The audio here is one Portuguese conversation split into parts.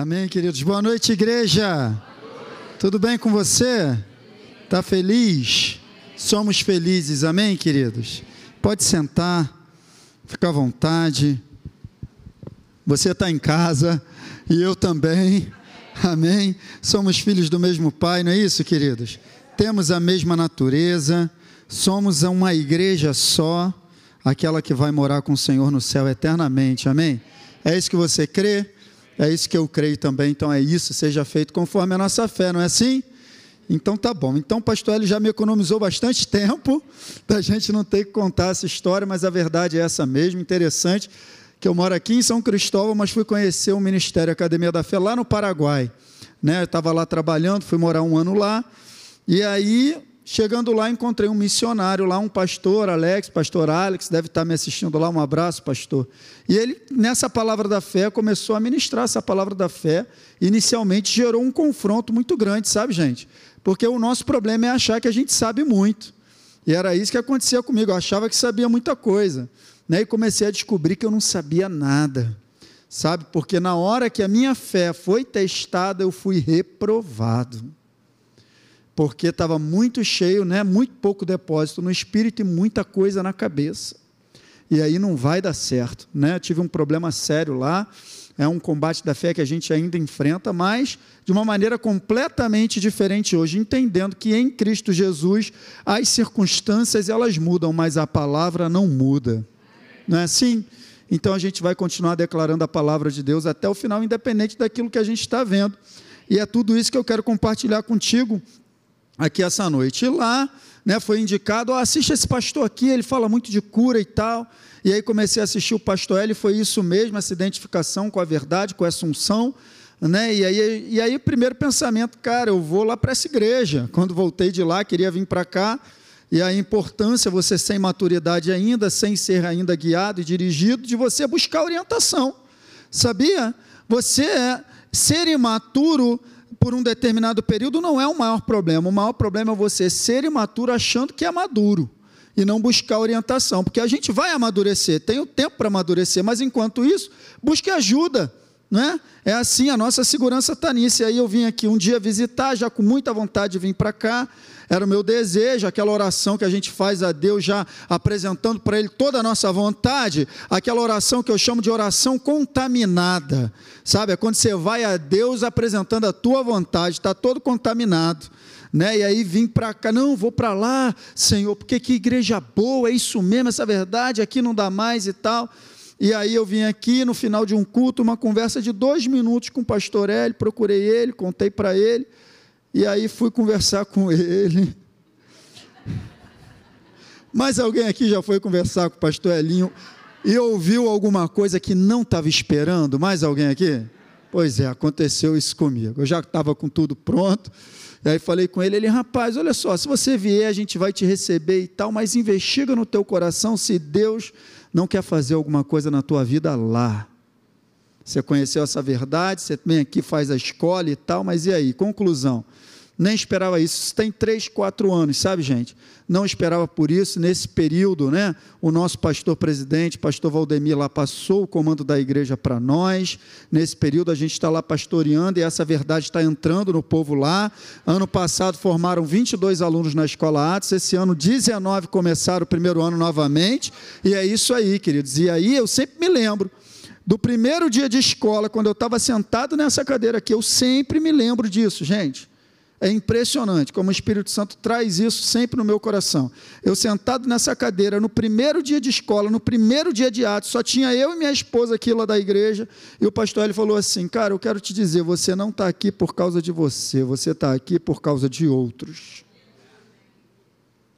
Amém, queridos. Boa noite, igreja. Tudo bem com você? Tá feliz? Somos felizes, amém, queridos? Pode sentar, fica à vontade. Você está em casa e eu também, amém? Somos filhos do mesmo Pai, não é isso, queridos? Temos a mesma natureza, somos uma igreja só, aquela que vai morar com o Senhor no céu eternamente, amém? É isso que você crê? É isso que eu creio também, então é isso, seja feito conforme a nossa fé, não é assim? Então tá bom. Então o pastor ele já me economizou bastante tempo da gente não ter que contar essa história, mas a verdade é essa mesmo, interessante, que eu moro aqui em São Cristóvão, mas fui conhecer o Ministério Academia da Fé lá no Paraguai. Né? Eu estava lá trabalhando, fui morar um ano lá, e aí Chegando lá, encontrei um missionário lá, um pastor, Alex, pastor Alex, deve estar me assistindo lá, um abraço, pastor. E ele, nessa palavra da fé, começou a ministrar essa palavra da fé. Inicialmente gerou um confronto muito grande, sabe, gente? Porque o nosso problema é achar que a gente sabe muito. E era isso que acontecia comigo, eu achava que sabia muita coisa. Né? E comecei a descobrir que eu não sabia nada, sabe? Porque na hora que a minha fé foi testada, eu fui reprovado porque estava muito cheio, né? muito pouco depósito no espírito e muita coisa na cabeça. E aí não vai dar certo. Né? Tive um problema sério lá, é um combate da fé que a gente ainda enfrenta, mas de uma maneira completamente diferente hoje, entendendo que em Cristo Jesus as circunstâncias elas mudam, mas a palavra não muda. Não é assim? Então a gente vai continuar declarando a palavra de Deus até o final, independente daquilo que a gente está vendo. E é tudo isso que eu quero compartilhar contigo aqui essa noite. E lá, né, foi indicado, oh, assiste esse pastor aqui, ele fala muito de cura e tal. E aí comecei a assistir o pastor L, foi isso mesmo, essa identificação com a verdade, com a assunção. Né? E, aí, e aí, primeiro pensamento, cara, eu vou lá para essa igreja. Quando voltei de lá, queria vir para cá. E a importância, você sem maturidade ainda, sem ser ainda guiado e dirigido, de você buscar orientação. Sabia? Você é ser imaturo por um determinado período não é o maior problema. O maior problema é você ser imaturo achando que é maduro e não buscar orientação, porque a gente vai amadurecer, tem o tempo para amadurecer, mas enquanto isso, busque ajuda. Né? É assim, a nossa segurança está nisso. E aí eu vim aqui um dia visitar, já com muita vontade de vir para cá. Era o meu desejo, aquela oração que a gente faz a Deus, já apresentando para Ele toda a nossa vontade, aquela oração que eu chamo de oração contaminada. Sabe? É quando você vai a Deus apresentando a tua vontade, está todo contaminado. Né? E aí vim para cá, não, vou para lá, Senhor, porque que igreja boa, é isso mesmo, essa verdade, aqui não dá mais e tal. E aí eu vim aqui no final de um culto, uma conversa de dois minutos com o pastor Hélio, procurei ele, contei para ele, e aí fui conversar com ele. Mas alguém aqui já foi conversar com o pastor Elinho e ouviu alguma coisa que não estava esperando? Mais alguém aqui? Pois é, aconteceu isso comigo. Eu já estava com tudo pronto. E aí falei com ele, ele, rapaz, olha só, se você vier, a gente vai te receber e tal, mas investiga no teu coração se Deus não quer fazer alguma coisa na tua vida lá. Você conheceu essa verdade, você vem aqui, faz a escola e tal, mas e aí? Conclusão. Nem esperava isso. Isso tem três, quatro anos, sabe, gente? Não esperava por isso. Nesse período, né? O nosso pastor presidente, pastor Valdemir, lá passou o comando da igreja para nós. Nesse período, a gente está lá pastoreando e essa verdade está entrando no povo lá. Ano passado, formaram 22 alunos na escola Atos. Esse ano, 19 começaram o primeiro ano novamente. E é isso aí, queridos. E aí, eu sempre me lembro do primeiro dia de escola, quando eu estava sentado nessa cadeira aqui. Eu sempre me lembro disso, gente. É impressionante como o Espírito Santo traz isso sempre no meu coração. Eu sentado nessa cadeira, no primeiro dia de escola, no primeiro dia de atos, só tinha eu e minha esposa aqui lá da igreja, e o pastor ele falou assim: Cara, eu quero te dizer, você não está aqui por causa de você, você está aqui por causa de outros.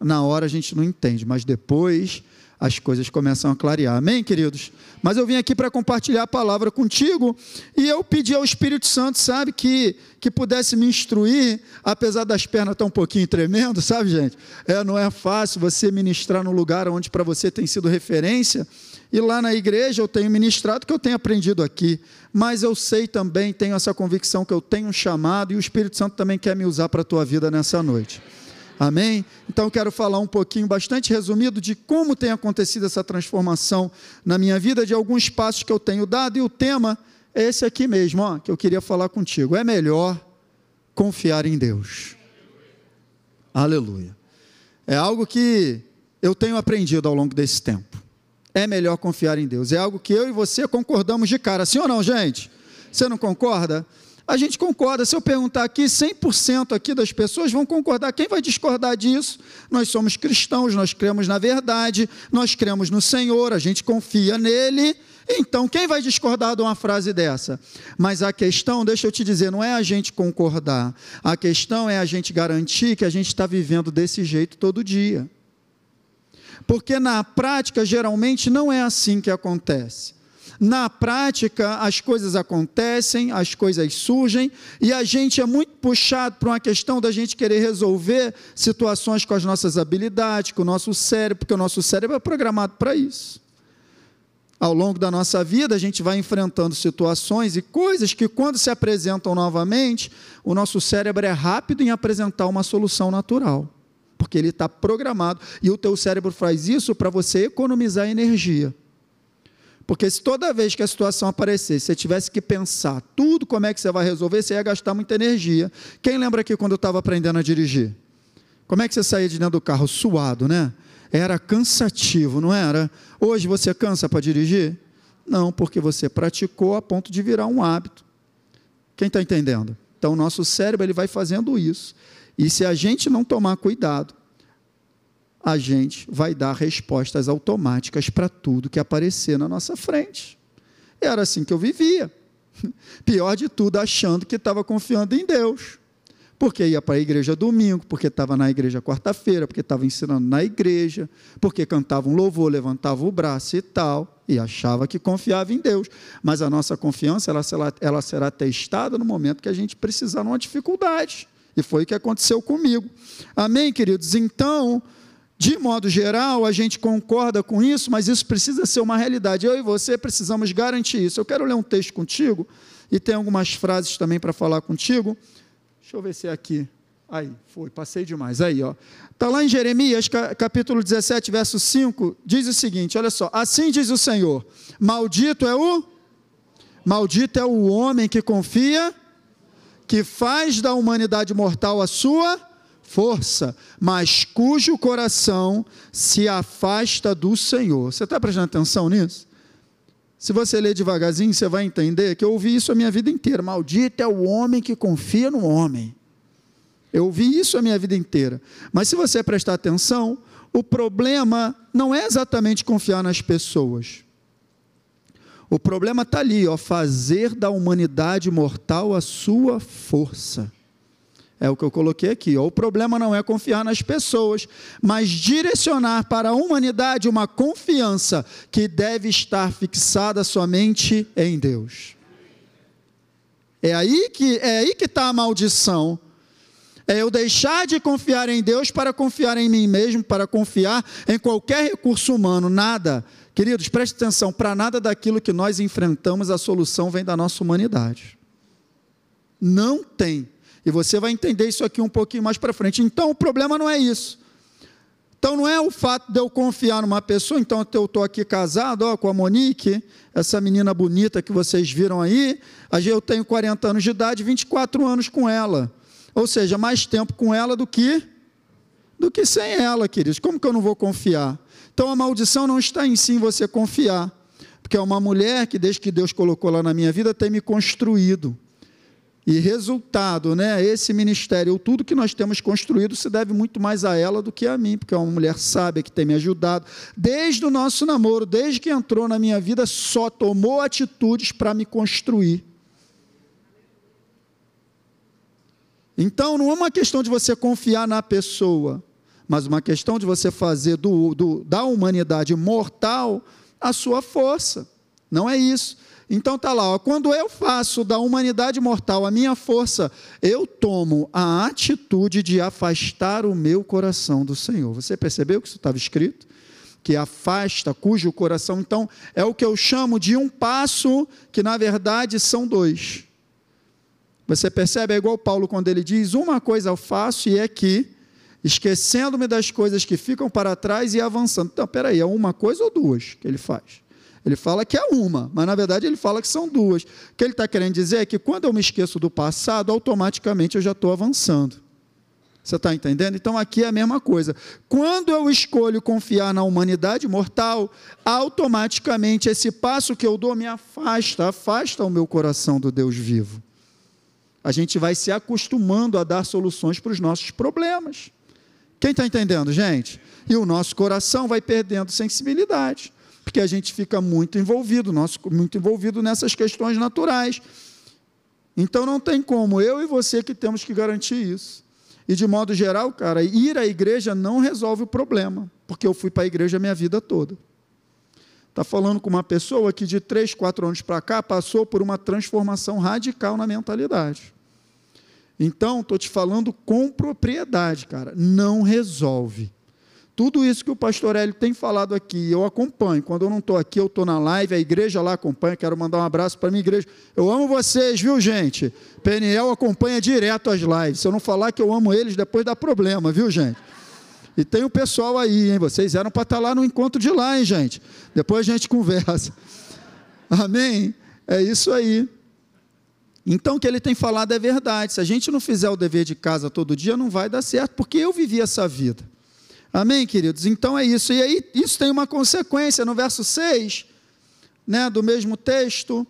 Na hora a gente não entende, mas depois as coisas começam a clarear. Amém, queridos? Mas eu vim aqui para compartilhar a palavra contigo e eu pedi ao Espírito Santo, sabe, que, que pudesse me instruir, apesar das pernas estar um pouquinho tremendo, sabe, gente? É, não é fácil você ministrar num lugar onde para você tem sido referência. E lá na igreja eu tenho ministrado que eu tenho aprendido aqui, mas eu sei também, tenho essa convicção que eu tenho um chamado e o Espírito Santo também quer me usar para a tua vida nessa noite. Amém? Então quero falar um pouquinho, bastante resumido, de como tem acontecido essa transformação na minha vida, de alguns passos que eu tenho dado, e o tema é esse aqui mesmo, ó, que eu queria falar contigo. É melhor confiar em Deus. Aleluia. É algo que eu tenho aprendido ao longo desse tempo. É melhor confiar em Deus. É algo que eu e você concordamos de cara. Sim ou não, gente? Você não concorda? A gente concorda. Se eu perguntar aqui, 100% aqui das pessoas vão concordar. Quem vai discordar disso? Nós somos cristãos, nós cremos na verdade, nós cremos no Senhor, a gente confia nele. Então, quem vai discordar de uma frase dessa? Mas a questão, deixa eu te dizer, não é a gente concordar. A questão é a gente garantir que a gente está vivendo desse jeito todo dia. Porque na prática, geralmente, não é assim que acontece. Na prática, as coisas acontecem, as coisas surgem, e a gente é muito puxado para uma questão da gente querer resolver situações com as nossas habilidades, com o nosso cérebro, porque o nosso cérebro é programado para isso. Ao longo da nossa vida, a gente vai enfrentando situações e coisas que, quando se apresentam novamente, o nosso cérebro é rápido em apresentar uma solução natural porque ele está programado e o teu cérebro faz isso para você economizar energia. Porque se toda vez que a situação aparecesse, você tivesse que pensar tudo como é que você vai resolver, você ia gastar muita energia. Quem lembra aqui quando eu estava aprendendo a dirigir? Como é que você saía de dentro do carro? Suado, né? Era cansativo, não era? Hoje você cansa para dirigir? Não, porque você praticou a ponto de virar um hábito. Quem está entendendo? Então, o nosso cérebro ele vai fazendo isso. E se a gente não tomar cuidado, a gente vai dar respostas automáticas para tudo que aparecer na nossa frente. Era assim que eu vivia. Pior de tudo, achando que estava confiando em Deus. Porque ia para a igreja domingo, porque estava na igreja quarta-feira, porque estava ensinando na igreja, porque cantava um louvor, levantava o braço e tal, e achava que confiava em Deus. Mas a nossa confiança ela será, ela será testada no momento que a gente precisar numa dificuldade. E foi o que aconteceu comigo. Amém, queridos? Então, de modo geral, a gente concorda com isso, mas isso precisa ser uma realidade. Eu e você precisamos garantir isso. Eu quero ler um texto contigo e tem algumas frases também para falar contigo. Deixa eu ver se é aqui. Aí, foi, passei demais. Aí, ó. Está lá em Jeremias, capítulo 17, verso 5, diz o seguinte: olha só. Assim diz o Senhor: Maldito é o. Maldito é o homem que confia que faz da humanidade mortal a sua força, mas cujo coração se afasta do Senhor. Você está prestando atenção nisso? Se você ler devagarzinho, você vai entender que eu ouvi isso a minha vida inteira. Maldito é o homem que confia no homem. Eu ouvi isso a minha vida inteira. Mas se você prestar atenção, o problema não é exatamente confiar nas pessoas. O problema está ali, ó, fazer da humanidade mortal a sua força. É o que eu coloquei aqui. O problema não é confiar nas pessoas, mas direcionar para a humanidade uma confiança que deve estar fixada somente em Deus. É aí que é aí que está a maldição. É eu deixar de confiar em Deus para confiar em mim mesmo, para confiar em qualquer recurso humano. Nada Queridos, preste atenção: para nada daquilo que nós enfrentamos, a solução vem da nossa humanidade. Não tem. E você vai entender isso aqui um pouquinho mais para frente. Então, o problema não é isso. Então, não é o fato de eu confiar numa pessoa. Então, eu estou aqui casado ó, com a Monique, essa menina bonita que vocês viram aí. Eu tenho 40 anos de idade, 24 anos com ela. Ou seja, mais tempo com ela do que do que sem ela, queridos. Como que eu não vou confiar? Então a maldição não está em si em você confiar, porque é uma mulher que desde que Deus colocou lá na minha vida tem me construído. E resultado, né, esse ministério, tudo que nós temos construído se deve muito mais a ela do que a mim, porque é uma mulher sábia que tem me ajudado. Desde o nosso namoro, desde que entrou na minha vida, só tomou atitudes para me construir. Então não é uma questão de você confiar na pessoa, mas uma questão de você fazer do, do, da humanidade mortal a sua força. Não é isso. Então tá lá, ó, quando eu faço da humanidade mortal a minha força, eu tomo a atitude de afastar o meu coração do Senhor. Você percebeu que isso estava escrito? Que afasta, cujo coração. Então, é o que eu chamo de um passo, que na verdade são dois. Você percebe? É igual Paulo quando ele diz: Uma coisa eu faço e é que esquecendo-me das coisas que ficam para trás e avançando. Então, peraí, é uma coisa ou duas que ele faz? Ele fala que é uma, mas na verdade ele fala que são duas. O que ele está querendo dizer é que quando eu me esqueço do passado, automaticamente eu já estou avançando. Você está entendendo? Então aqui é a mesma coisa. Quando eu escolho confiar na humanidade mortal, automaticamente esse passo que eu dou me afasta, afasta o meu coração do Deus vivo. A gente vai se acostumando a dar soluções para os nossos problemas. Quem está entendendo, gente? E o nosso coração vai perdendo sensibilidade, porque a gente fica muito envolvido, nosso, muito envolvido nessas questões naturais. Então não tem como, eu e você que temos que garantir isso. E de modo geral, cara, ir à igreja não resolve o problema, porque eu fui para a igreja a minha vida toda. Está falando com uma pessoa que de três, quatro anos para cá passou por uma transformação radical na mentalidade. Então, estou te falando com propriedade, cara. Não resolve. Tudo isso que o pastor Hélio tem falado aqui, eu acompanho. Quando eu não estou aqui, eu estou na live, a igreja lá acompanha. Quero mandar um abraço para a minha igreja. Eu amo vocês, viu, gente? PNL acompanha direto as lives. Se eu não falar que eu amo eles, depois dá problema, viu, gente? E tem o pessoal aí, hein? Vocês eram para estar tá lá no encontro de lá, hein, gente? Depois a gente conversa. Amém? É isso aí. Então, o que ele tem falado é verdade. Se a gente não fizer o dever de casa todo dia, não vai dar certo, porque eu vivi essa vida. Amém, queridos? Então é isso. E aí, isso tem uma consequência. No verso 6, né, do mesmo texto,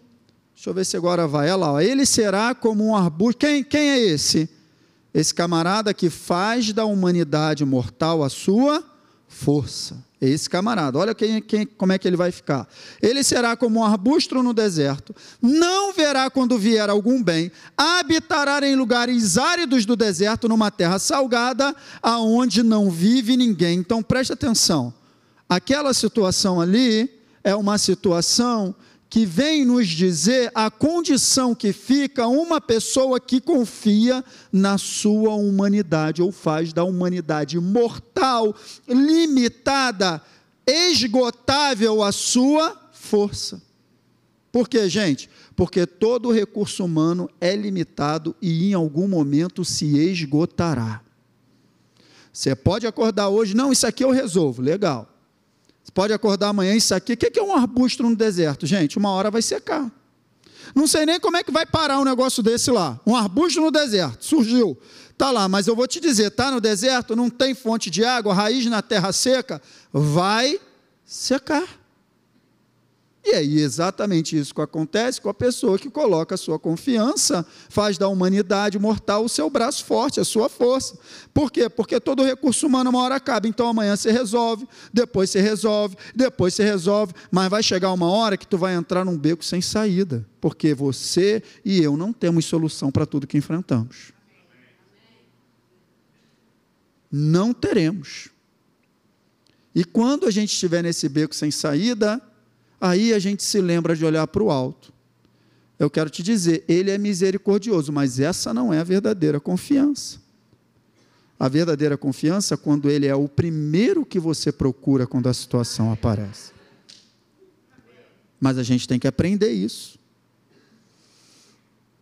deixa eu ver se agora vai. Olha lá, ó. ele será como um arbusto. Quem, quem é esse? Esse camarada que faz da humanidade mortal a sua força. Esse camarada, olha quem, quem, como é que ele vai ficar. Ele será como um arbusto no deserto, não verá quando vier algum bem, habitará em lugares áridos do deserto, numa terra salgada, aonde não vive ninguém. Então preste atenção. Aquela situação ali é uma situação que vem nos dizer a condição que fica uma pessoa que confia na sua humanidade, ou faz da humanidade mortal, limitada, esgotável a sua força. Por quê, gente? Porque todo recurso humano é limitado e em algum momento se esgotará. Você pode acordar hoje, não, isso aqui eu resolvo, legal. Você pode acordar amanhã isso aqui. O que é um arbusto no deserto? Gente, uma hora vai secar. Não sei nem como é que vai parar um negócio desse lá. Um arbusto no deserto, surgiu. Está lá, mas eu vou te dizer: está no deserto, não tem fonte de água, raiz na terra seca, vai secar. E é exatamente isso que acontece com a pessoa que coloca a sua confiança, faz da humanidade mortal o seu braço forte, a sua força. Por quê? Porque todo recurso humano uma hora acaba. Então amanhã você resolve, depois você resolve, depois você resolve, mas vai chegar uma hora que tu vai entrar num beco sem saída, porque você e eu não temos solução para tudo que enfrentamos. Não teremos. E quando a gente estiver nesse beco sem saída, Aí a gente se lembra de olhar para o alto. Eu quero te dizer, ele é misericordioso, mas essa não é a verdadeira confiança. A verdadeira confiança é quando ele é o primeiro que você procura quando a situação aparece. Mas a gente tem que aprender isso.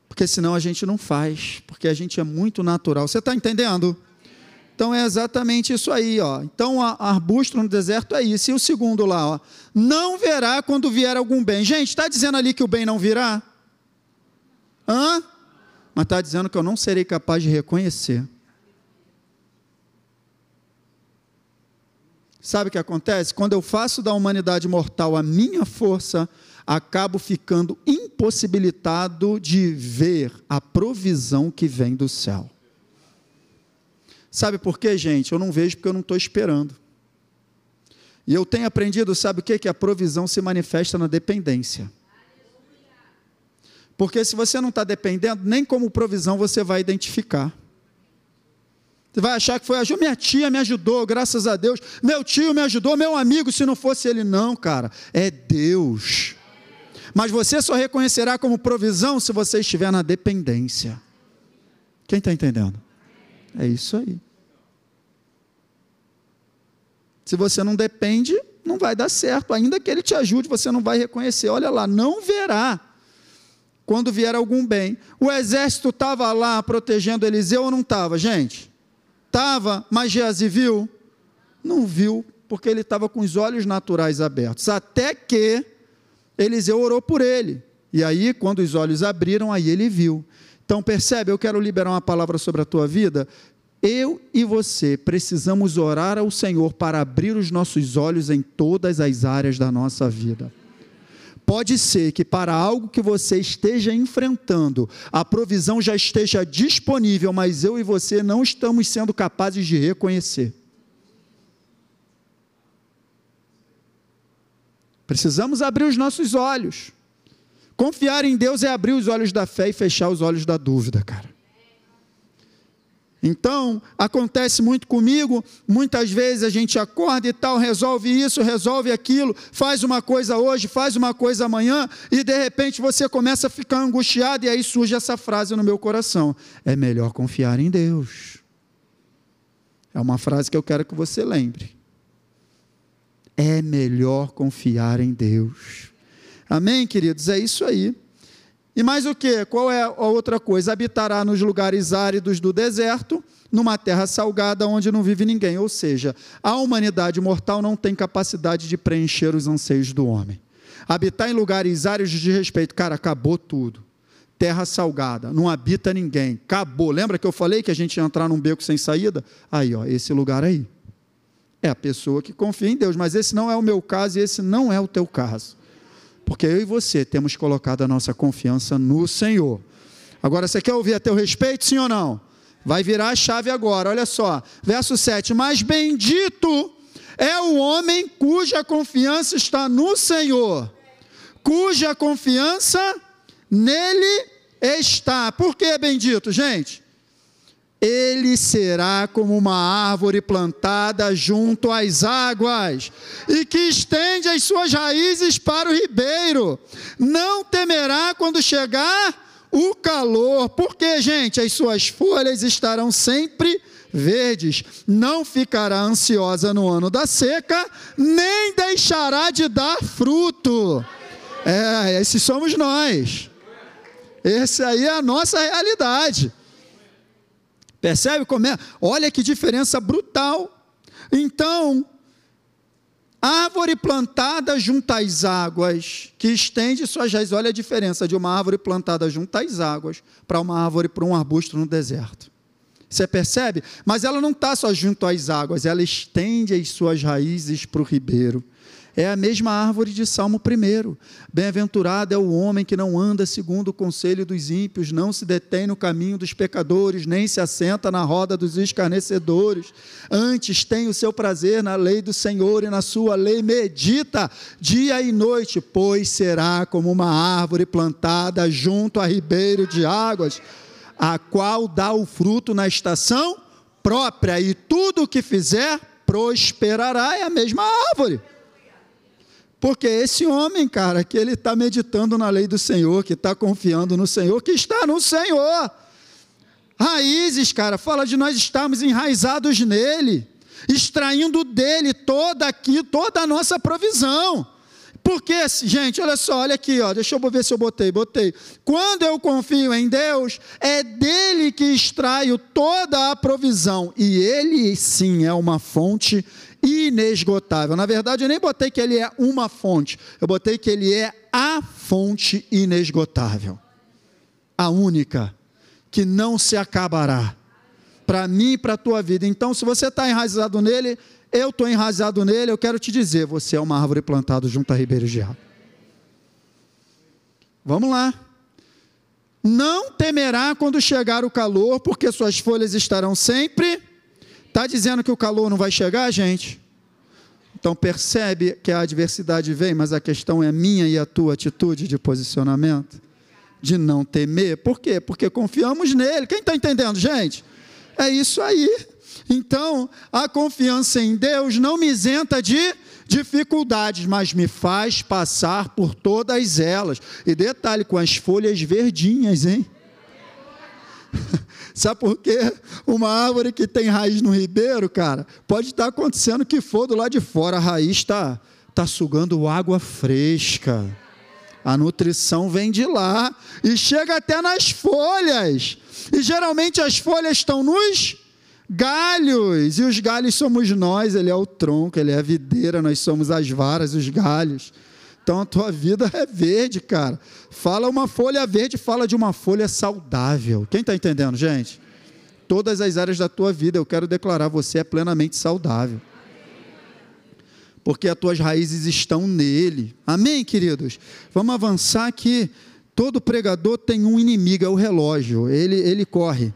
Porque senão a gente não faz, porque a gente é muito natural. Você está entendendo? Então é exatamente isso aí, ó. Então arbusto no deserto é isso. E o segundo lá, ó, não verá quando vier algum bem. Gente, está dizendo ali que o bem não virá? Hã? Mas está dizendo que eu não serei capaz de reconhecer. Sabe o que acontece? Quando eu faço da humanidade mortal a minha força, acabo ficando impossibilitado de ver a provisão que vem do céu. Sabe por quê, gente? Eu não vejo porque eu não estou esperando. E eu tenho aprendido, sabe o quê? Que a provisão se manifesta na dependência. Porque se você não está dependendo, nem como provisão você vai identificar. Você vai achar que foi a minha tia me ajudou, graças a Deus. Meu tio me ajudou, meu amigo, se não fosse ele, não, cara. É Deus. Mas você só reconhecerá como provisão se você estiver na dependência. Quem está entendendo? É isso aí. Se você não depende, não vai dar certo. Ainda que ele te ajude, você não vai reconhecer. Olha lá, não verá quando vier algum bem. O exército estava lá protegendo Eliseu ou não estava, gente? Estava, mas Geazi viu? Não viu, porque ele estava com os olhos naturais abertos. Até que Eliseu orou por ele. E aí, quando os olhos abriram, aí ele viu. Então, percebe, eu quero liberar uma palavra sobre a tua vida. Eu e você precisamos orar ao Senhor para abrir os nossos olhos em todas as áreas da nossa vida. Pode ser que para algo que você esteja enfrentando, a provisão já esteja disponível, mas eu e você não estamos sendo capazes de reconhecer. Precisamos abrir os nossos olhos. Confiar em Deus é abrir os olhos da fé e fechar os olhos da dúvida, cara. Então, acontece muito comigo, muitas vezes a gente acorda e tal, resolve isso, resolve aquilo, faz uma coisa hoje, faz uma coisa amanhã, e de repente você começa a ficar angustiado, e aí surge essa frase no meu coração: é melhor confiar em Deus. É uma frase que eu quero que você lembre. É melhor confiar em Deus. Amém, queridos? É isso aí. E mais o que? Qual é a outra coisa? Habitará nos lugares áridos do deserto, numa terra salgada onde não vive ninguém. Ou seja, a humanidade mortal não tem capacidade de preencher os anseios do homem. Habitar em lugares áridos de respeito, cara, acabou tudo. Terra salgada, não habita ninguém, acabou. Lembra que eu falei que a gente ia entrar num beco sem saída? Aí, ó, esse lugar aí. É a pessoa que confia em Deus, mas esse não é o meu caso e esse não é o teu caso. Porque eu e você temos colocado a nossa confiança no Senhor. Agora, você quer ouvir a teu respeito, sim ou não? Vai virar a chave agora, olha só. Verso 7: Mas bendito é o homem cuja confiança está no Senhor, cuja confiança nele está. Por que bendito, gente? Ele será como uma árvore plantada junto às águas e que estende as suas raízes para o ribeiro. Não temerá quando chegar o calor, porque, gente, as suas folhas estarão sempre verdes. Não ficará ansiosa no ano da seca, nem deixará de dar fruto. É, esses somos nós. Esse aí é a nossa realidade. Percebe como é? Olha que diferença brutal. Então, árvore plantada junto às águas, que estende suas raízes. Olha a diferença de uma árvore plantada junto às águas para uma árvore para um arbusto no deserto. Você percebe? Mas ela não está só junto às águas, ela estende as suas raízes para o ribeiro. É a mesma árvore de Salmo 1. Bem-aventurado é o homem que não anda segundo o conselho dos ímpios, não se detém no caminho dos pecadores, nem se assenta na roda dos escarnecedores. Antes tem o seu prazer na lei do Senhor e na sua lei medita dia e noite, pois será como uma árvore plantada junto a ribeiro de águas, a qual dá o fruto na estação própria, e tudo o que fizer prosperará. É a mesma árvore. Porque esse homem, cara, que ele está meditando na lei do Senhor, que está confiando no Senhor, que está no Senhor. Raízes, cara, fala de nós estarmos enraizados nele, extraindo dele toda aqui, toda a nossa provisão. Porque, gente, olha só, olha aqui, ó, deixa eu ver se eu botei, botei. Quando eu confio em Deus, é dele que extraio toda a provisão, e ele sim é uma fonte inesgotável. Na verdade, eu nem botei que ele é uma fonte, eu botei que ele é a fonte inesgotável. A única, que não se acabará. Para mim e para a tua vida. Então, se você está enraizado nele, eu estou enraizado nele, eu quero te dizer: você é uma árvore plantada junto a ribeiros de água. Vamos lá. Não temerá quando chegar o calor, porque suas folhas estarão sempre Está dizendo que o calor não vai chegar, gente? Então percebe que a adversidade vem, mas a questão é minha e a tua atitude de posicionamento, de não temer. Por quê? Porque confiamos nele. Quem está entendendo, gente? É isso aí. Então, a confiança em Deus não me isenta de dificuldades, mas me faz passar por todas elas. E detalhe, com as folhas verdinhas, hein? Sabe por quê? Uma árvore que tem raiz no ribeiro, cara, pode estar acontecendo o que for do lado de fora, a raiz está tá sugando água fresca. A nutrição vem de lá e chega até nas folhas. E geralmente as folhas estão nos galhos, e os galhos somos nós, ele é o tronco, ele é a videira, nós somos as varas, os galhos. Então a tua vida é verde, cara. Fala uma folha verde, fala de uma folha saudável. Quem está entendendo, gente? Todas as áreas da tua vida, eu quero declarar, você é plenamente saudável. Porque as tuas raízes estão nele. Amém, queridos? Vamos avançar aqui. Todo pregador tem um inimigo, é o relógio. Ele, ele corre.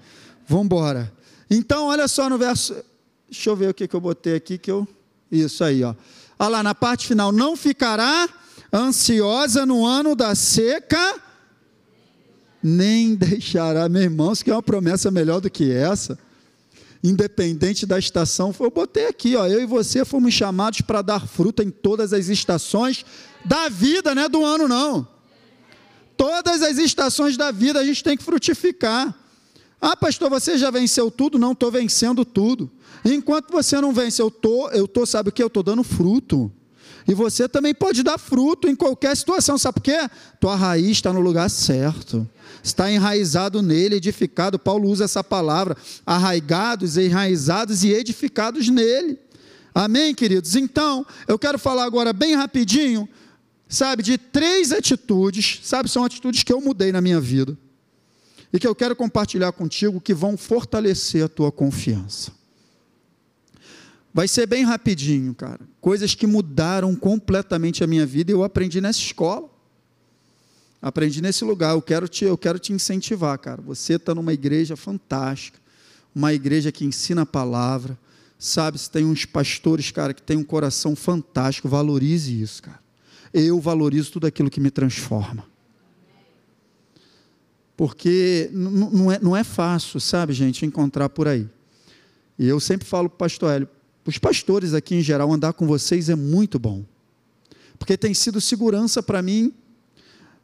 Vamos embora. Então, olha só no verso. Deixa eu ver o que, que eu botei aqui que eu. Isso aí, ó. Olha lá, na parte final. Não ficará ansiosa no ano da seca, nem deixará, meus irmãos, que é uma promessa melhor do que essa. Independente da estação, eu botei aqui, ó, eu e você fomos chamados para dar fruta em todas as estações da vida, não é do ano, não. Todas as estações da vida a gente tem que frutificar. Ah, pastor, você já venceu tudo? Não, estou vencendo tudo. Enquanto você não vence, eu tô, eu tô, sabe o que? Eu estou dando fruto. E você também pode dar fruto em qualquer situação, sabe por quê? Tua raiz está no lugar certo, está enraizado nele, edificado. Paulo usa essa palavra: arraigados, enraizados e edificados nele. Amém, queridos? Então, eu quero falar agora bem rapidinho, sabe, de três atitudes, sabe, são atitudes que eu mudei na minha vida e que eu quero compartilhar contigo que vão fortalecer a tua confiança. Vai ser bem rapidinho, cara. Coisas que mudaram completamente a minha vida e eu aprendi nessa escola. Aprendi nesse lugar. Eu quero te, eu quero te incentivar, cara. Você está numa igreja fantástica, uma igreja que ensina a palavra. Sabe, se tem uns pastores, cara, que tem um coração fantástico, valorize isso, cara. Eu valorizo tudo aquilo que me transforma. Porque não é, não é fácil, sabe, gente, encontrar por aí. E eu sempre falo para o pastor Hélio, os pastores aqui em geral, andar com vocês é muito bom. Porque tem sido segurança para mim.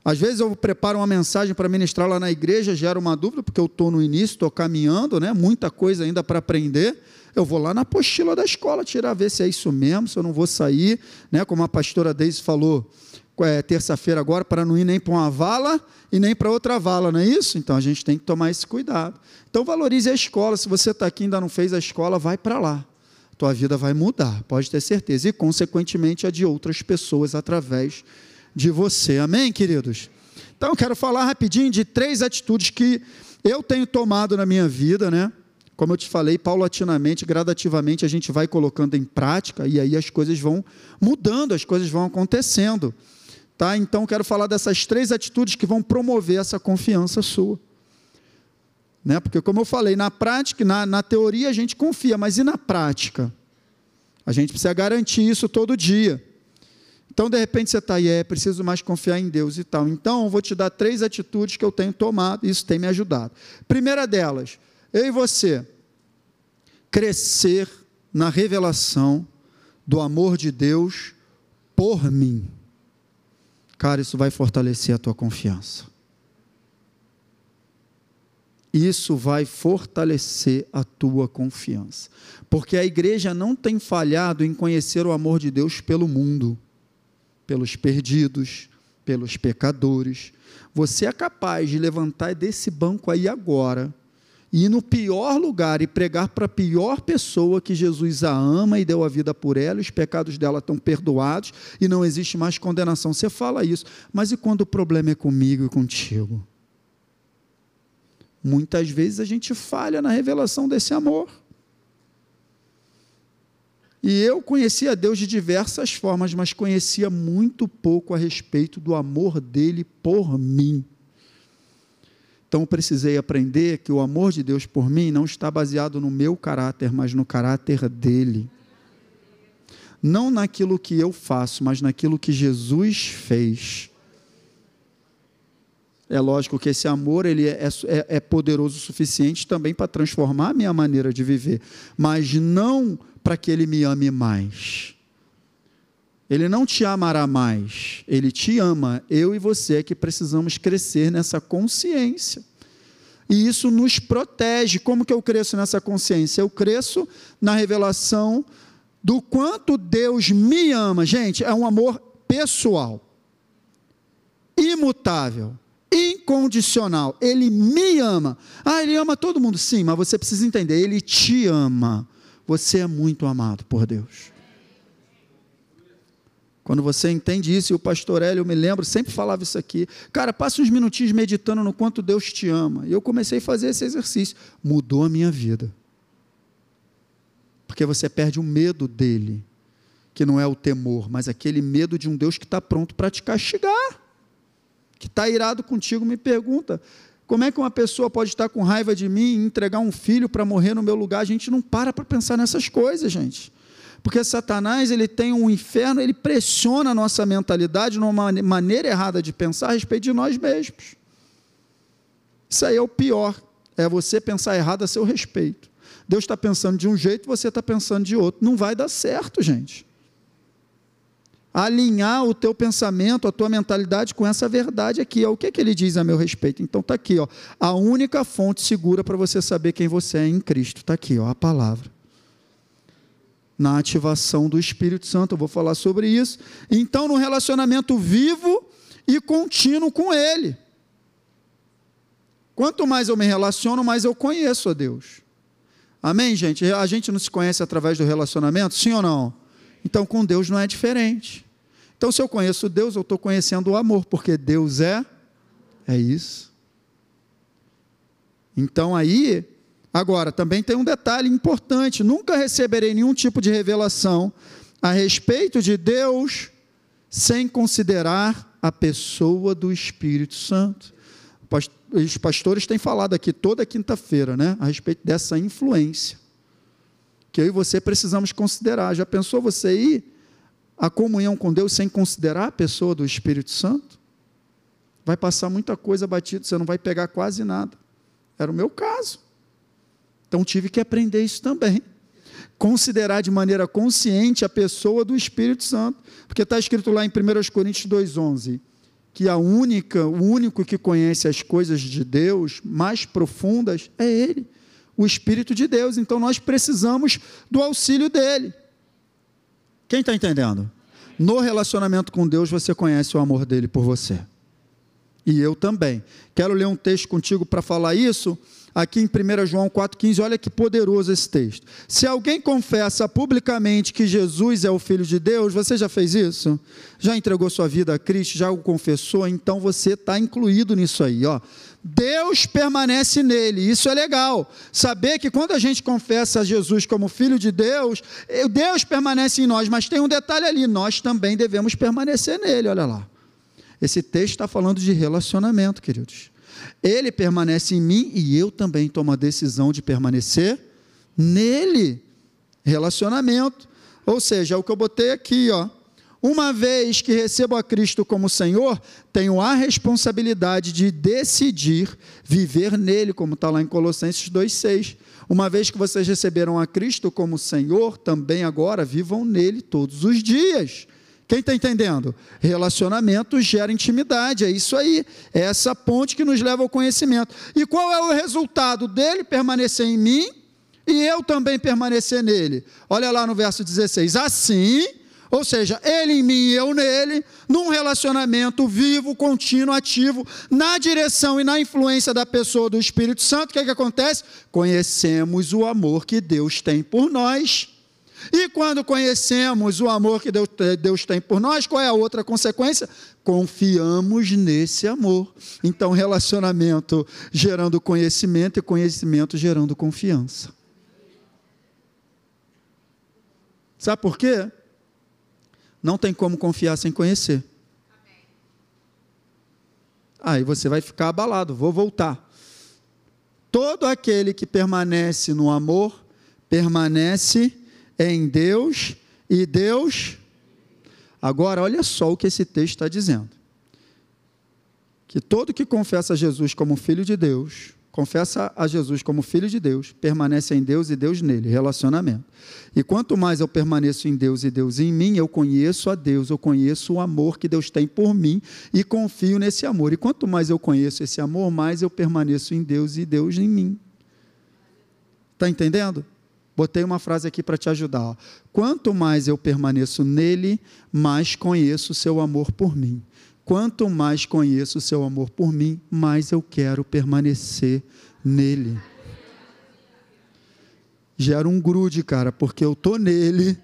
Às vezes eu preparo uma mensagem para ministrar lá na igreja, gera uma dúvida, porque eu estou no início, estou caminhando, né? muita coisa ainda para aprender. Eu vou lá na apostila da escola tirar, ver se é isso mesmo, se eu não vou sair, né? como a pastora Deise falou é, terça-feira agora, para não ir nem para uma vala e nem para outra vala, não é isso? Então a gente tem que tomar esse cuidado. Então valorize a escola. Se você está aqui e ainda não fez a escola, vai para lá tua vida vai mudar, pode ter certeza, e consequentemente a de outras pessoas através de você. Amém, queridos? Então eu quero falar rapidinho de três atitudes que eu tenho tomado na minha vida, né? Como eu te falei, paulatinamente, gradativamente a gente vai colocando em prática e aí as coisas vão mudando, as coisas vão acontecendo. Tá? Então quero falar dessas três atitudes que vão promover essa confiança sua. Né? Porque, como eu falei, na prática, na, na teoria a gente confia, mas e na prática? A gente precisa garantir isso todo dia. Então, de repente, você está aí, é preciso mais confiar em Deus e tal. Então, eu vou te dar três atitudes que eu tenho tomado, e isso tem me ajudado. Primeira delas, eu e você, crescer na revelação do amor de Deus por mim. Cara, isso vai fortalecer a tua confiança isso vai fortalecer a tua confiança. Porque a igreja não tem falhado em conhecer o amor de Deus pelo mundo, pelos perdidos, pelos pecadores. Você é capaz de levantar desse banco aí agora e ir no pior lugar e pregar para a pior pessoa que Jesus a ama e deu a vida por ela, os pecados dela estão perdoados e não existe mais condenação. Você fala isso, mas e quando o problema é comigo e contigo? Muitas vezes a gente falha na revelação desse amor. E eu conhecia Deus de diversas formas, mas conhecia muito pouco a respeito do amor dele por mim. Então precisei aprender que o amor de Deus por mim não está baseado no meu caráter, mas no caráter dele. Não naquilo que eu faço, mas naquilo que Jesus fez. É lógico que esse amor ele é, é, é poderoso o suficiente também para transformar a minha maneira de viver, mas não para que ele me ame mais. Ele não te amará mais, ele te ama. Eu e você é que precisamos crescer nessa consciência. E isso nos protege. Como que eu cresço nessa consciência? Eu cresço na revelação do quanto Deus me ama. Gente, é um amor pessoal, imutável incondicional. Ele me ama. Ah, ele ama todo mundo. Sim, mas você precisa entender, ele te ama. Você é muito amado por Deus. Quando você entende isso, e o pastor Hélio, eu me lembro, sempre falava isso aqui. Cara, passa uns minutinhos meditando no quanto Deus te ama. E eu comecei a fazer esse exercício. Mudou a minha vida. Porque você perde o medo dele, que não é o temor, mas aquele medo de um Deus que está pronto para te castigar, que está irado contigo. Me pergunta, como é que uma pessoa pode estar com raiva de mim e entregar um filho para morrer no meu lugar? A gente não para para pensar nessas coisas, gente. Porque Satanás, ele tem um inferno, ele pressiona a nossa mentalidade numa maneira errada de pensar a respeito de nós mesmos. Isso aí é o pior, é você pensar errado a seu respeito. Deus está pensando de um jeito, você está pensando de outro. Não vai dar certo, gente. Alinhar o teu pensamento, a tua mentalidade com essa verdade aqui. O que, é que ele diz a meu respeito? Então está aqui, ó, a única fonte segura para você saber quem você é em Cristo. Está aqui, ó, a palavra na ativação do Espírito Santo. Eu vou falar sobre isso. Então, no relacionamento vivo e contínuo com Ele. Quanto mais eu me relaciono, mais eu conheço a Deus. Amém, gente? A gente não se conhece através do relacionamento, sim ou não? Então, com Deus não é diferente. Então, se eu conheço Deus, eu estou conhecendo o amor, porque Deus é, é isso. Então, aí, Agora, também tem um detalhe importante: nunca receberei nenhum tipo de revelação a respeito de Deus sem considerar a pessoa do Espírito Santo. Os pastores têm falado aqui toda quinta-feira, né, a respeito dessa influência que eu e você precisamos considerar. Já pensou você ir à comunhão com Deus sem considerar a pessoa do Espírito Santo? Vai passar muita coisa batida, você não vai pegar quase nada. Era o meu caso. Então tive que aprender isso também. Considerar de maneira consciente a pessoa do Espírito Santo. Porque está escrito lá em 1 Coríntios 2,11 que a única, o único que conhece as coisas de Deus mais profundas é Ele, o Espírito de Deus. Então nós precisamos do auxílio dele. Quem está entendendo? No relacionamento com Deus você conhece o amor dele por você. E eu também. Quero ler um texto contigo para falar isso aqui em 1 João 4,15, olha que poderoso esse texto. Se alguém confessa publicamente que Jesus é o Filho de Deus, você já fez isso? Já entregou sua vida a Cristo? Já o confessou? Então você está incluído nisso aí, ó. Deus permanece nele, isso é legal. Saber que quando a gente confessa a Jesus como Filho de Deus, eh, Deus permanece em nós, mas tem um detalhe ali, nós também devemos permanecer nele, olha lá. Esse texto está falando de relacionamento, queridos. Ele permanece em mim e eu também tomo a decisão de permanecer nele. Relacionamento. Ou seja, é o que eu botei aqui, ó. Uma vez que recebo a Cristo como Senhor, tenho a responsabilidade de decidir viver nele, como está lá em Colossenses 2,6. Uma vez que vocês receberam a Cristo como Senhor, também agora vivam nele todos os dias. Quem está entendendo? Relacionamento gera intimidade, é isso aí. É essa ponte que nos leva ao conhecimento. E qual é o resultado dele permanecer em mim e eu também permanecer nele? Olha lá no verso 16. Assim, ou seja, ele em mim e eu nele, num relacionamento vivo, contínuo, ativo, na direção e na influência da pessoa do Espírito Santo, o que, é que acontece? Conhecemos o amor que Deus tem por nós e quando conhecemos o amor que Deus, Deus tem por nós, qual é a outra consequência? Confiamos nesse amor. Então, relacionamento gerando conhecimento e conhecimento gerando confiança. Sabe por quê? Não tem como confiar sem conhecer. Aí você vai ficar abalado, vou voltar. Todo aquele que permanece no amor, permanece em Deus e Deus. Agora, olha só o que esse texto está dizendo: que todo que confessa Jesus como filho de Deus, confessa a Jesus como filho de Deus, permanece em Deus e Deus nele, relacionamento. E quanto mais eu permaneço em Deus e Deus em mim, eu conheço a Deus, eu conheço o amor que Deus tem por mim e confio nesse amor. E quanto mais eu conheço esse amor, mais eu permaneço em Deus e Deus em mim. Está entendendo? Botei uma frase aqui para te ajudar. Ó. Quanto mais eu permaneço nele, mais conheço o seu amor por mim. Quanto mais conheço o seu amor por mim, mais eu quero permanecer nele. Gera um grude, cara, porque eu tô nele,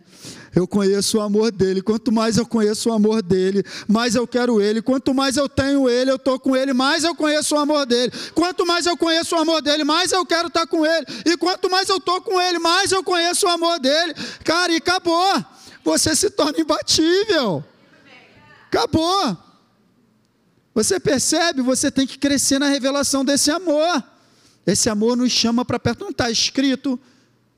eu conheço o amor dele. Quanto mais eu conheço o amor dele, mais eu quero ele. Quanto mais eu tenho ele, eu estou com ele, mais eu conheço o amor dele. Quanto mais eu conheço o amor dele, mais eu quero estar com ele. E quanto mais eu estou com ele, mais eu conheço o amor dele. Cara, e acabou. Você se torna imbatível. Acabou. Você percebe? Você tem que crescer na revelação desse amor. Esse amor nos chama para perto. Não está escrito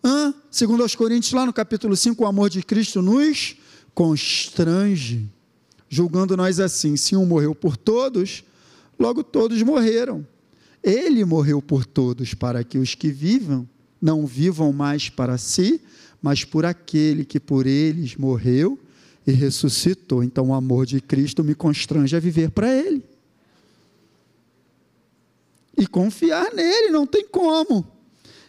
Hã? Segundo aos Coríntios, lá no capítulo 5, o amor de Cristo nos constrange, julgando nós assim: se um morreu por todos, logo todos morreram. Ele morreu por todos, para que os que vivam não vivam mais para si, mas por aquele que por eles morreu e ressuscitou. Então o amor de Cristo me constrange a viver para Ele. E confiar nele, não tem como.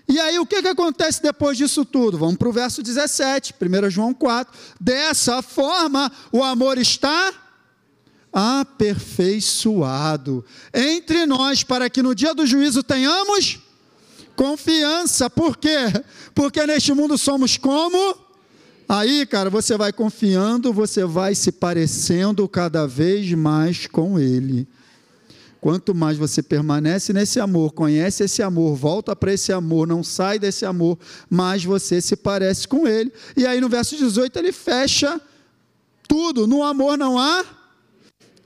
E aí o que, que acontece depois disso tudo? Vamos para o verso 17, 1 João 4. Dessa forma, o amor está aperfeiçoado entre nós, para que no dia do juízo tenhamos confiança. Por quê? Porque neste mundo somos como? Aí, cara, você vai confiando, você vai se parecendo cada vez mais com Ele. Quanto mais você permanece nesse amor, conhece esse amor, volta para esse amor, não sai desse amor, mais você se parece com ele. E aí no verso 18 ele fecha tudo. No amor não há.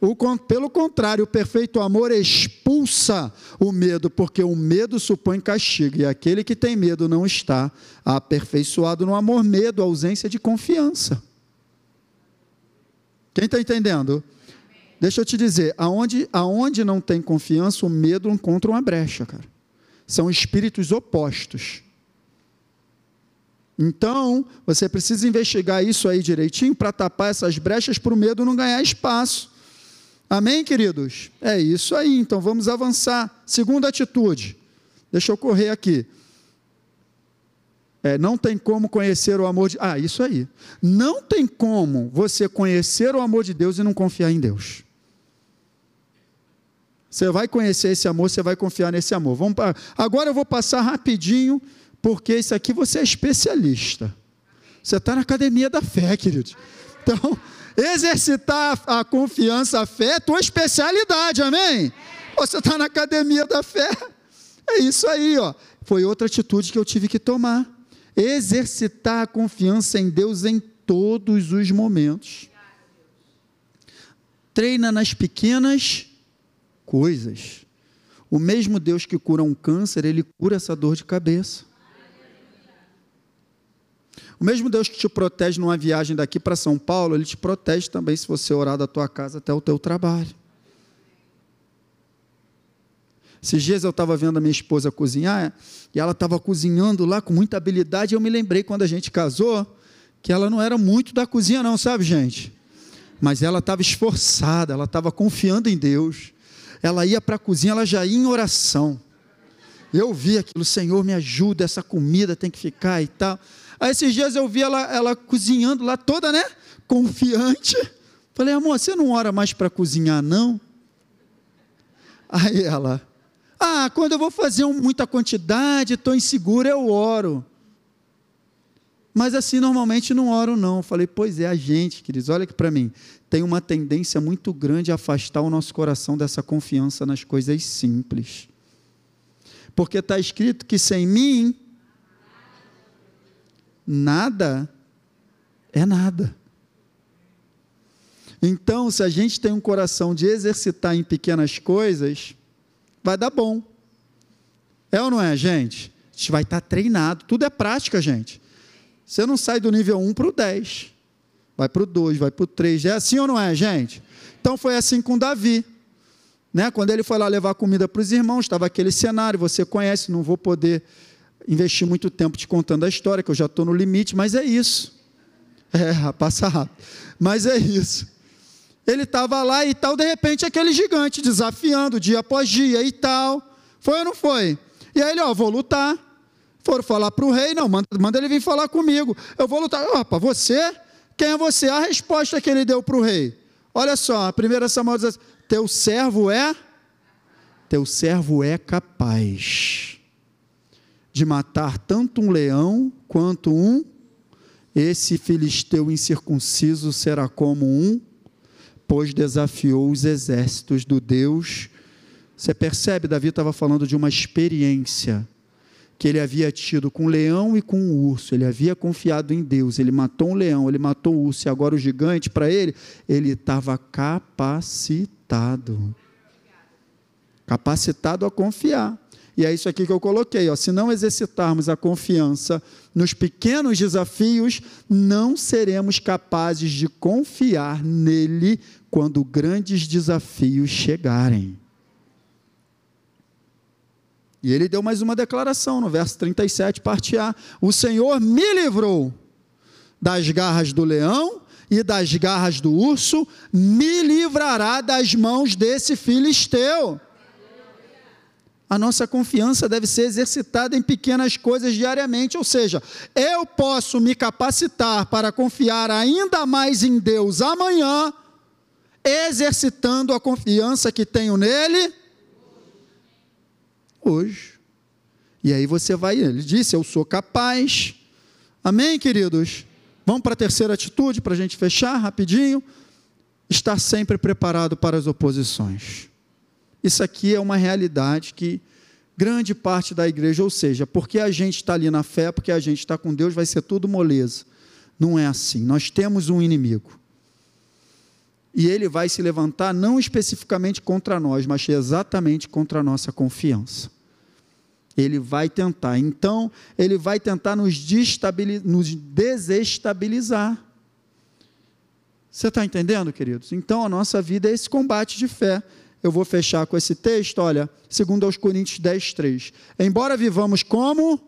O, pelo contrário, o perfeito amor expulsa o medo, porque o medo supõe castigo, e aquele que tem medo não está aperfeiçoado no amor. Medo, ausência de confiança. Quem está entendendo? Deixa eu te dizer, aonde, aonde não tem confiança, o medo encontra uma brecha, cara. São espíritos opostos. Então, você precisa investigar isso aí direitinho para tapar essas brechas para o medo não ganhar espaço. Amém, queridos? É isso aí. Então, vamos avançar. Segunda atitude. Deixa eu correr aqui. É, não tem como conhecer o amor de. Ah, isso aí. Não tem como você conhecer o amor de Deus e não confiar em Deus. Você vai conhecer esse amor, você vai confiar nesse amor. Vamos pra... Agora eu vou passar rapidinho, porque isso aqui você é especialista. Você está na academia da fé, querido. Então, exercitar a confiança, a fé é tua especialidade, amém? Você está na academia da fé. É isso aí, ó. Foi outra atitude que eu tive que tomar. Exercitar a confiança em Deus em todos os momentos. Treina nas pequenas coisas. O mesmo Deus que cura um câncer, ele cura essa dor de cabeça. O mesmo Deus que te protege numa viagem daqui para São Paulo, ele te protege também se você orar da tua casa até o teu trabalho. Esses dias eu estava vendo a minha esposa cozinhar e ela estava cozinhando lá com muita habilidade. Eu me lembrei quando a gente casou que ela não era muito da cozinha, não, sabe, gente? Mas ela estava esforçada, ela estava confiando em Deus ela ia para a cozinha, ela já ia em oração. Eu vi aquilo, Senhor, me ajuda, essa comida tem que ficar e tal. Aí esses dias eu vi ela, ela cozinhando lá toda, né? Confiante. Falei, amor, você não ora mais para cozinhar, não? Aí ela, ah, quando eu vou fazer muita quantidade, estou insegura, eu oro. Mas assim, normalmente não oro, não. Falei, pois é, a gente, queridos, olha aqui para mim tem uma tendência muito grande a afastar o nosso coração dessa confiança nas coisas simples. Porque está escrito que sem mim, nada é nada. Então, se a gente tem um coração de exercitar em pequenas coisas, vai dar bom. É ou não é, gente? A gente vai estar treinado. Tudo é prática, gente. Você não sai do nível 1 para o 10 vai para o 2, vai para o 3. É assim ou não é, gente? Então foi assim com Davi. Né? Quando ele foi lá levar comida para os irmãos, estava aquele cenário, você conhece, não vou poder investir muito tempo te contando a história, que eu já estou no limite, mas é isso. É, passa rápido. Mas é isso. Ele estava lá e tal, de repente aquele gigante desafiando dia após dia e tal. Foi ou não foi? E aí ele, ó, vou lutar. Foram falar para o rei, não, manda, manda ele vir falar comigo. Eu vou lutar. Opa, você quem é você? A resposta que ele deu para o rei. Olha só, a primeira Samuel diz assim, teu servo é teu servo é capaz de matar tanto um leão quanto um esse filisteu incircunciso será como um, pois desafiou os exércitos do Deus. Você percebe, Davi estava falando de uma experiência que ele havia tido com o leão e com o urso. Ele havia confiado em Deus. Ele matou um leão, ele matou o urso, e agora o gigante, para ele, ele estava capacitado. Capacitado a confiar. E é isso aqui que eu coloquei. Ó. Se não exercitarmos a confiança nos pequenos desafios, não seremos capazes de confiar nele quando grandes desafios chegarem. E ele deu mais uma declaração no verso 37, parte A: O Senhor me livrou das garras do leão e das garras do urso, me livrará das mãos desse filisteu. A nossa confiança deve ser exercitada em pequenas coisas diariamente, ou seja, eu posso me capacitar para confiar ainda mais em Deus amanhã, exercitando a confiança que tenho nele hoje. E aí você vai, ele disse: Eu sou capaz. Amém, queridos? Vamos para a terceira atitude, para a gente fechar rapidinho. Estar sempre preparado para as oposições. Isso aqui é uma realidade que grande parte da igreja, ou seja, porque a gente está ali na fé, porque a gente está com Deus, vai ser tudo moleza. Não é assim. Nós temos um inimigo. E ele vai se levantar não especificamente contra nós, mas exatamente contra a nossa confiança. Ele vai tentar. Então, ele vai tentar nos, nos desestabilizar. Você está entendendo, queridos? Então, a nossa vida é esse combate de fé eu vou fechar com esse texto, olha, segundo aos Coríntios 10, 3. Embora vivamos como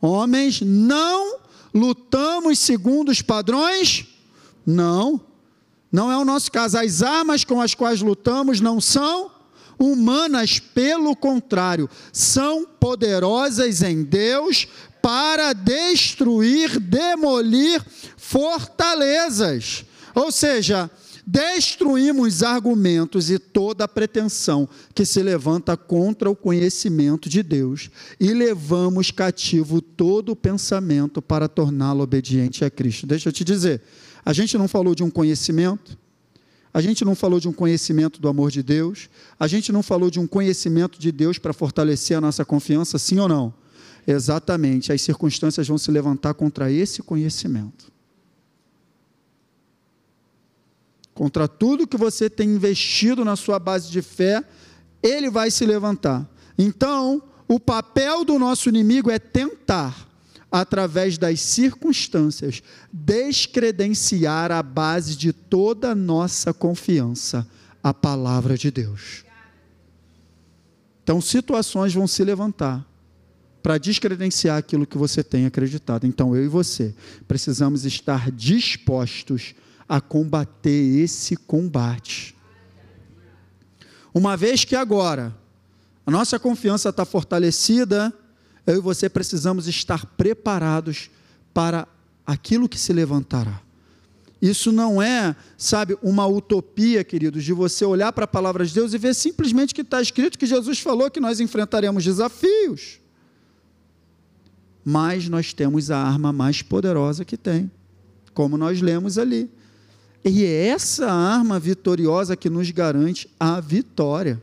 homens, não lutamos segundo os padrões, não, não é o nosso caso. As armas com as quais lutamos não são humanas, pelo contrário, são poderosas em Deus para destruir, demolir fortalezas. Ou seja, destruímos argumentos e toda pretensão que se levanta contra o conhecimento de Deus e levamos cativo todo o pensamento para torná-lo obediente a Cristo. Deixa eu te dizer, a gente não falou de um conhecimento, a gente não falou de um conhecimento do amor de Deus, a gente não falou de um conhecimento de Deus para fortalecer a nossa confiança, sim ou não? Exatamente, as circunstâncias vão se levantar contra esse conhecimento. Contra tudo que você tem investido na sua base de fé, ele vai se levantar. Então, o papel do nosso inimigo é tentar, através das circunstâncias, descredenciar a base de toda a nossa confiança, a palavra de Deus. Então, situações vão se levantar para descredenciar aquilo que você tem acreditado. Então, eu e você precisamos estar dispostos a a combater esse combate. Uma vez que agora a nossa confiança está fortalecida, eu e você precisamos estar preparados para aquilo que se levantará. Isso não é, sabe, uma utopia, queridos, de você olhar para a palavra de Deus e ver simplesmente que está escrito que Jesus falou que nós enfrentaremos desafios. Mas nós temos a arma mais poderosa que tem, como nós lemos ali. E é essa arma vitoriosa que nos garante a vitória.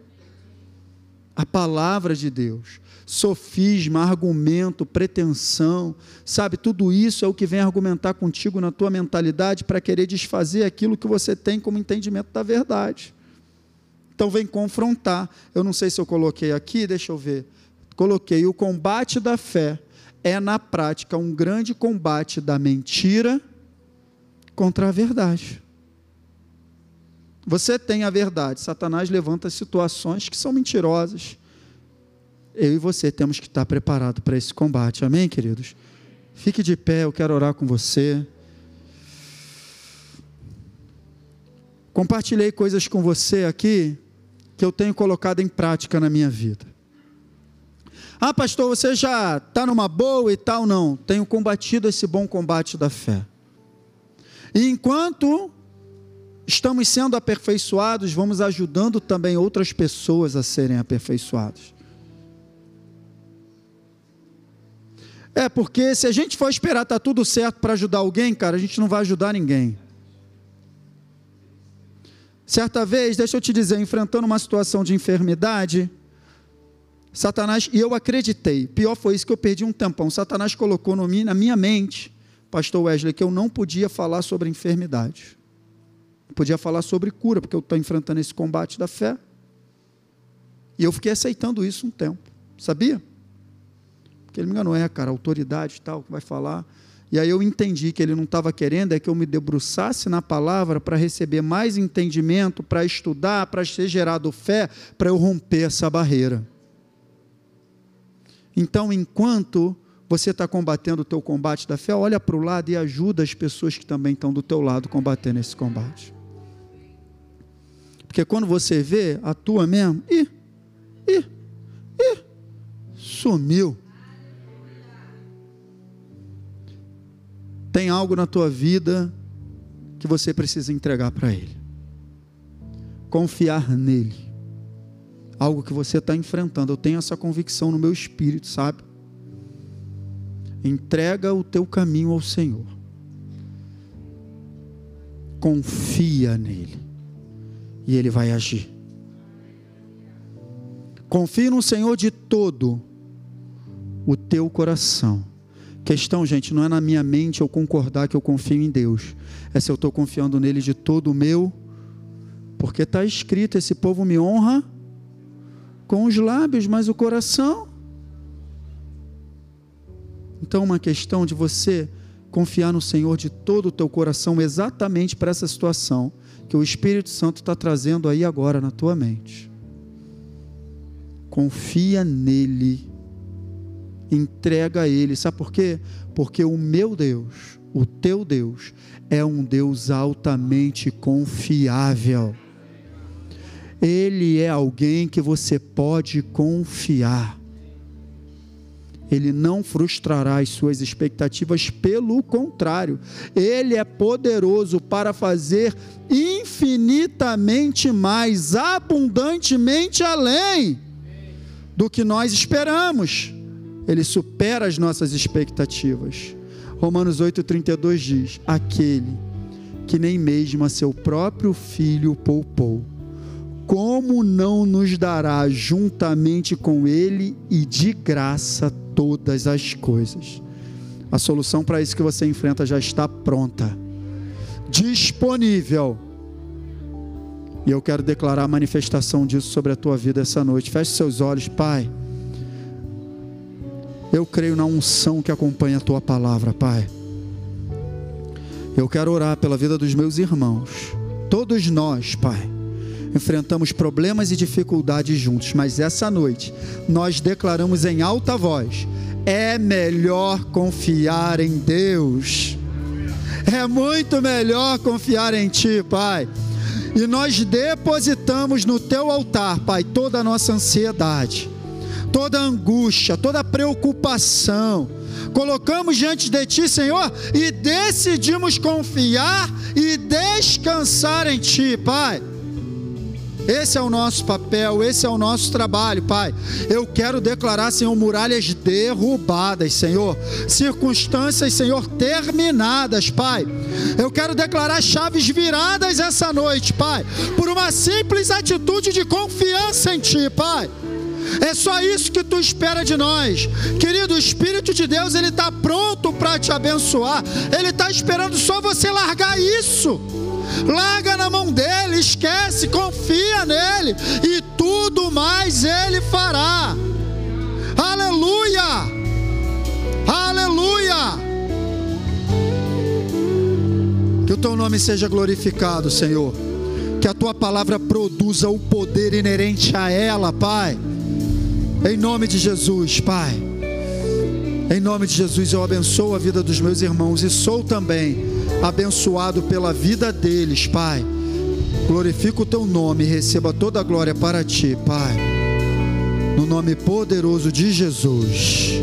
A palavra de Deus, sofisma, argumento, pretensão, sabe, tudo isso é o que vem argumentar contigo na tua mentalidade para querer desfazer aquilo que você tem como entendimento da verdade. Então vem confrontar. Eu não sei se eu coloquei aqui, deixa eu ver. Coloquei o combate da fé é na prática um grande combate da mentira contra a verdade. Você tem a verdade. Satanás levanta situações que são mentirosas. Eu e você temos que estar preparados para esse combate. Amém, queridos? Fique de pé, eu quero orar com você. Compartilhei coisas com você aqui que eu tenho colocado em prática na minha vida. Ah, pastor, você já está numa boa e tal? Não. Tenho combatido esse bom combate da fé. E enquanto estamos sendo aperfeiçoados, vamos ajudando também outras pessoas a serem aperfeiçoadas. É, porque se a gente for esperar tá tudo certo para ajudar alguém, cara, a gente não vai ajudar ninguém. Certa vez, deixa eu te dizer, enfrentando uma situação de enfermidade, Satanás, e eu acreditei, pior foi isso que eu perdi um tempão. Satanás colocou no, na minha mente, Pastor Wesley, que eu não podia falar sobre enfermidade. Podia falar sobre cura, porque eu estou enfrentando esse combate da fé. E eu fiquei aceitando isso um tempo, sabia? Porque ele me enganou, é, cara, autoridade e tal, que vai falar. E aí eu entendi que ele não estava querendo é que eu me debruçasse na palavra para receber mais entendimento, para estudar, para ser gerado fé, para eu romper essa barreira. Então, enquanto você está combatendo o teu combate da fé, olha para o lado e ajuda as pessoas que também estão do teu lado combatendo esse combate. Porque quando você vê, atua mesmo, e, e, e, sumiu. Tem algo na tua vida que você precisa entregar para Ele. Confiar nele algo que você está enfrentando. Eu tenho essa convicção no meu espírito, sabe? Entrega o teu caminho ao Senhor. Confia nele. E ele vai agir. Confie no Senhor de todo o teu coração. Questão, gente, não é na minha mente eu concordar que eu confio em Deus. É se eu estou confiando nele de todo o meu. Porque está escrito: esse povo me honra com os lábios, mas o coração. Então, uma questão de você confiar no Senhor de todo o teu coração, exatamente para essa situação que o Espírito Santo está trazendo aí agora na tua mente. Confia nele, entrega a ele, sabe por quê? Porque o meu Deus, o teu Deus, é um Deus altamente confiável. Ele é alguém que você pode confiar. Ele não frustrará as suas expectativas, pelo contrário, Ele é poderoso para fazer infinitamente mais, abundantemente além do que nós esperamos. Ele supera as nossas expectativas. Romanos 8,32 diz: Aquele que nem mesmo a seu próprio filho poupou como não nos dará juntamente com Ele e de graça todas as coisas? A solução para isso que você enfrenta já está pronta, disponível. E eu quero declarar a manifestação disso sobre a tua vida essa noite. Feche seus olhos, Pai. Eu creio na unção que acompanha a tua palavra, Pai. Eu quero orar pela vida dos meus irmãos, todos nós, Pai enfrentamos problemas e dificuldades juntos, mas essa noite nós declaramos em alta voz: é melhor confiar em Deus. É muito melhor confiar em Ti, Pai. E nós depositamos no Teu altar, Pai, toda a nossa ansiedade, toda a angústia, toda a preocupação. Colocamos diante de Ti, Senhor, e decidimos confiar e descansar em Ti, Pai. Esse é o nosso papel, esse é o nosso trabalho, Pai. Eu quero declarar, Senhor, muralhas derrubadas, Senhor. Circunstâncias, Senhor, terminadas, Pai. Eu quero declarar chaves viradas essa noite, Pai. Por uma simples atitude de confiança em Ti, Pai. É só isso que tu espera de nós. Querido, o Espírito de Deus, ele está pronto para te abençoar. Ele está esperando só você largar isso larga na mão dele, esquece, confia nele e tudo mais ele fará. Aleluia! Aleluia! Que o teu nome seja glorificado, Senhor. Que a tua palavra produza o poder inerente a ela, Pai. Em nome de Jesus, Pai. Em nome de Jesus, eu abençoo a vida dos meus irmãos e sou também abençoado pela vida deles, Pai. Glorifica o teu nome e receba toda a glória para ti, Pai. No nome poderoso de Jesus.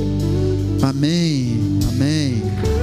Amém. Amém.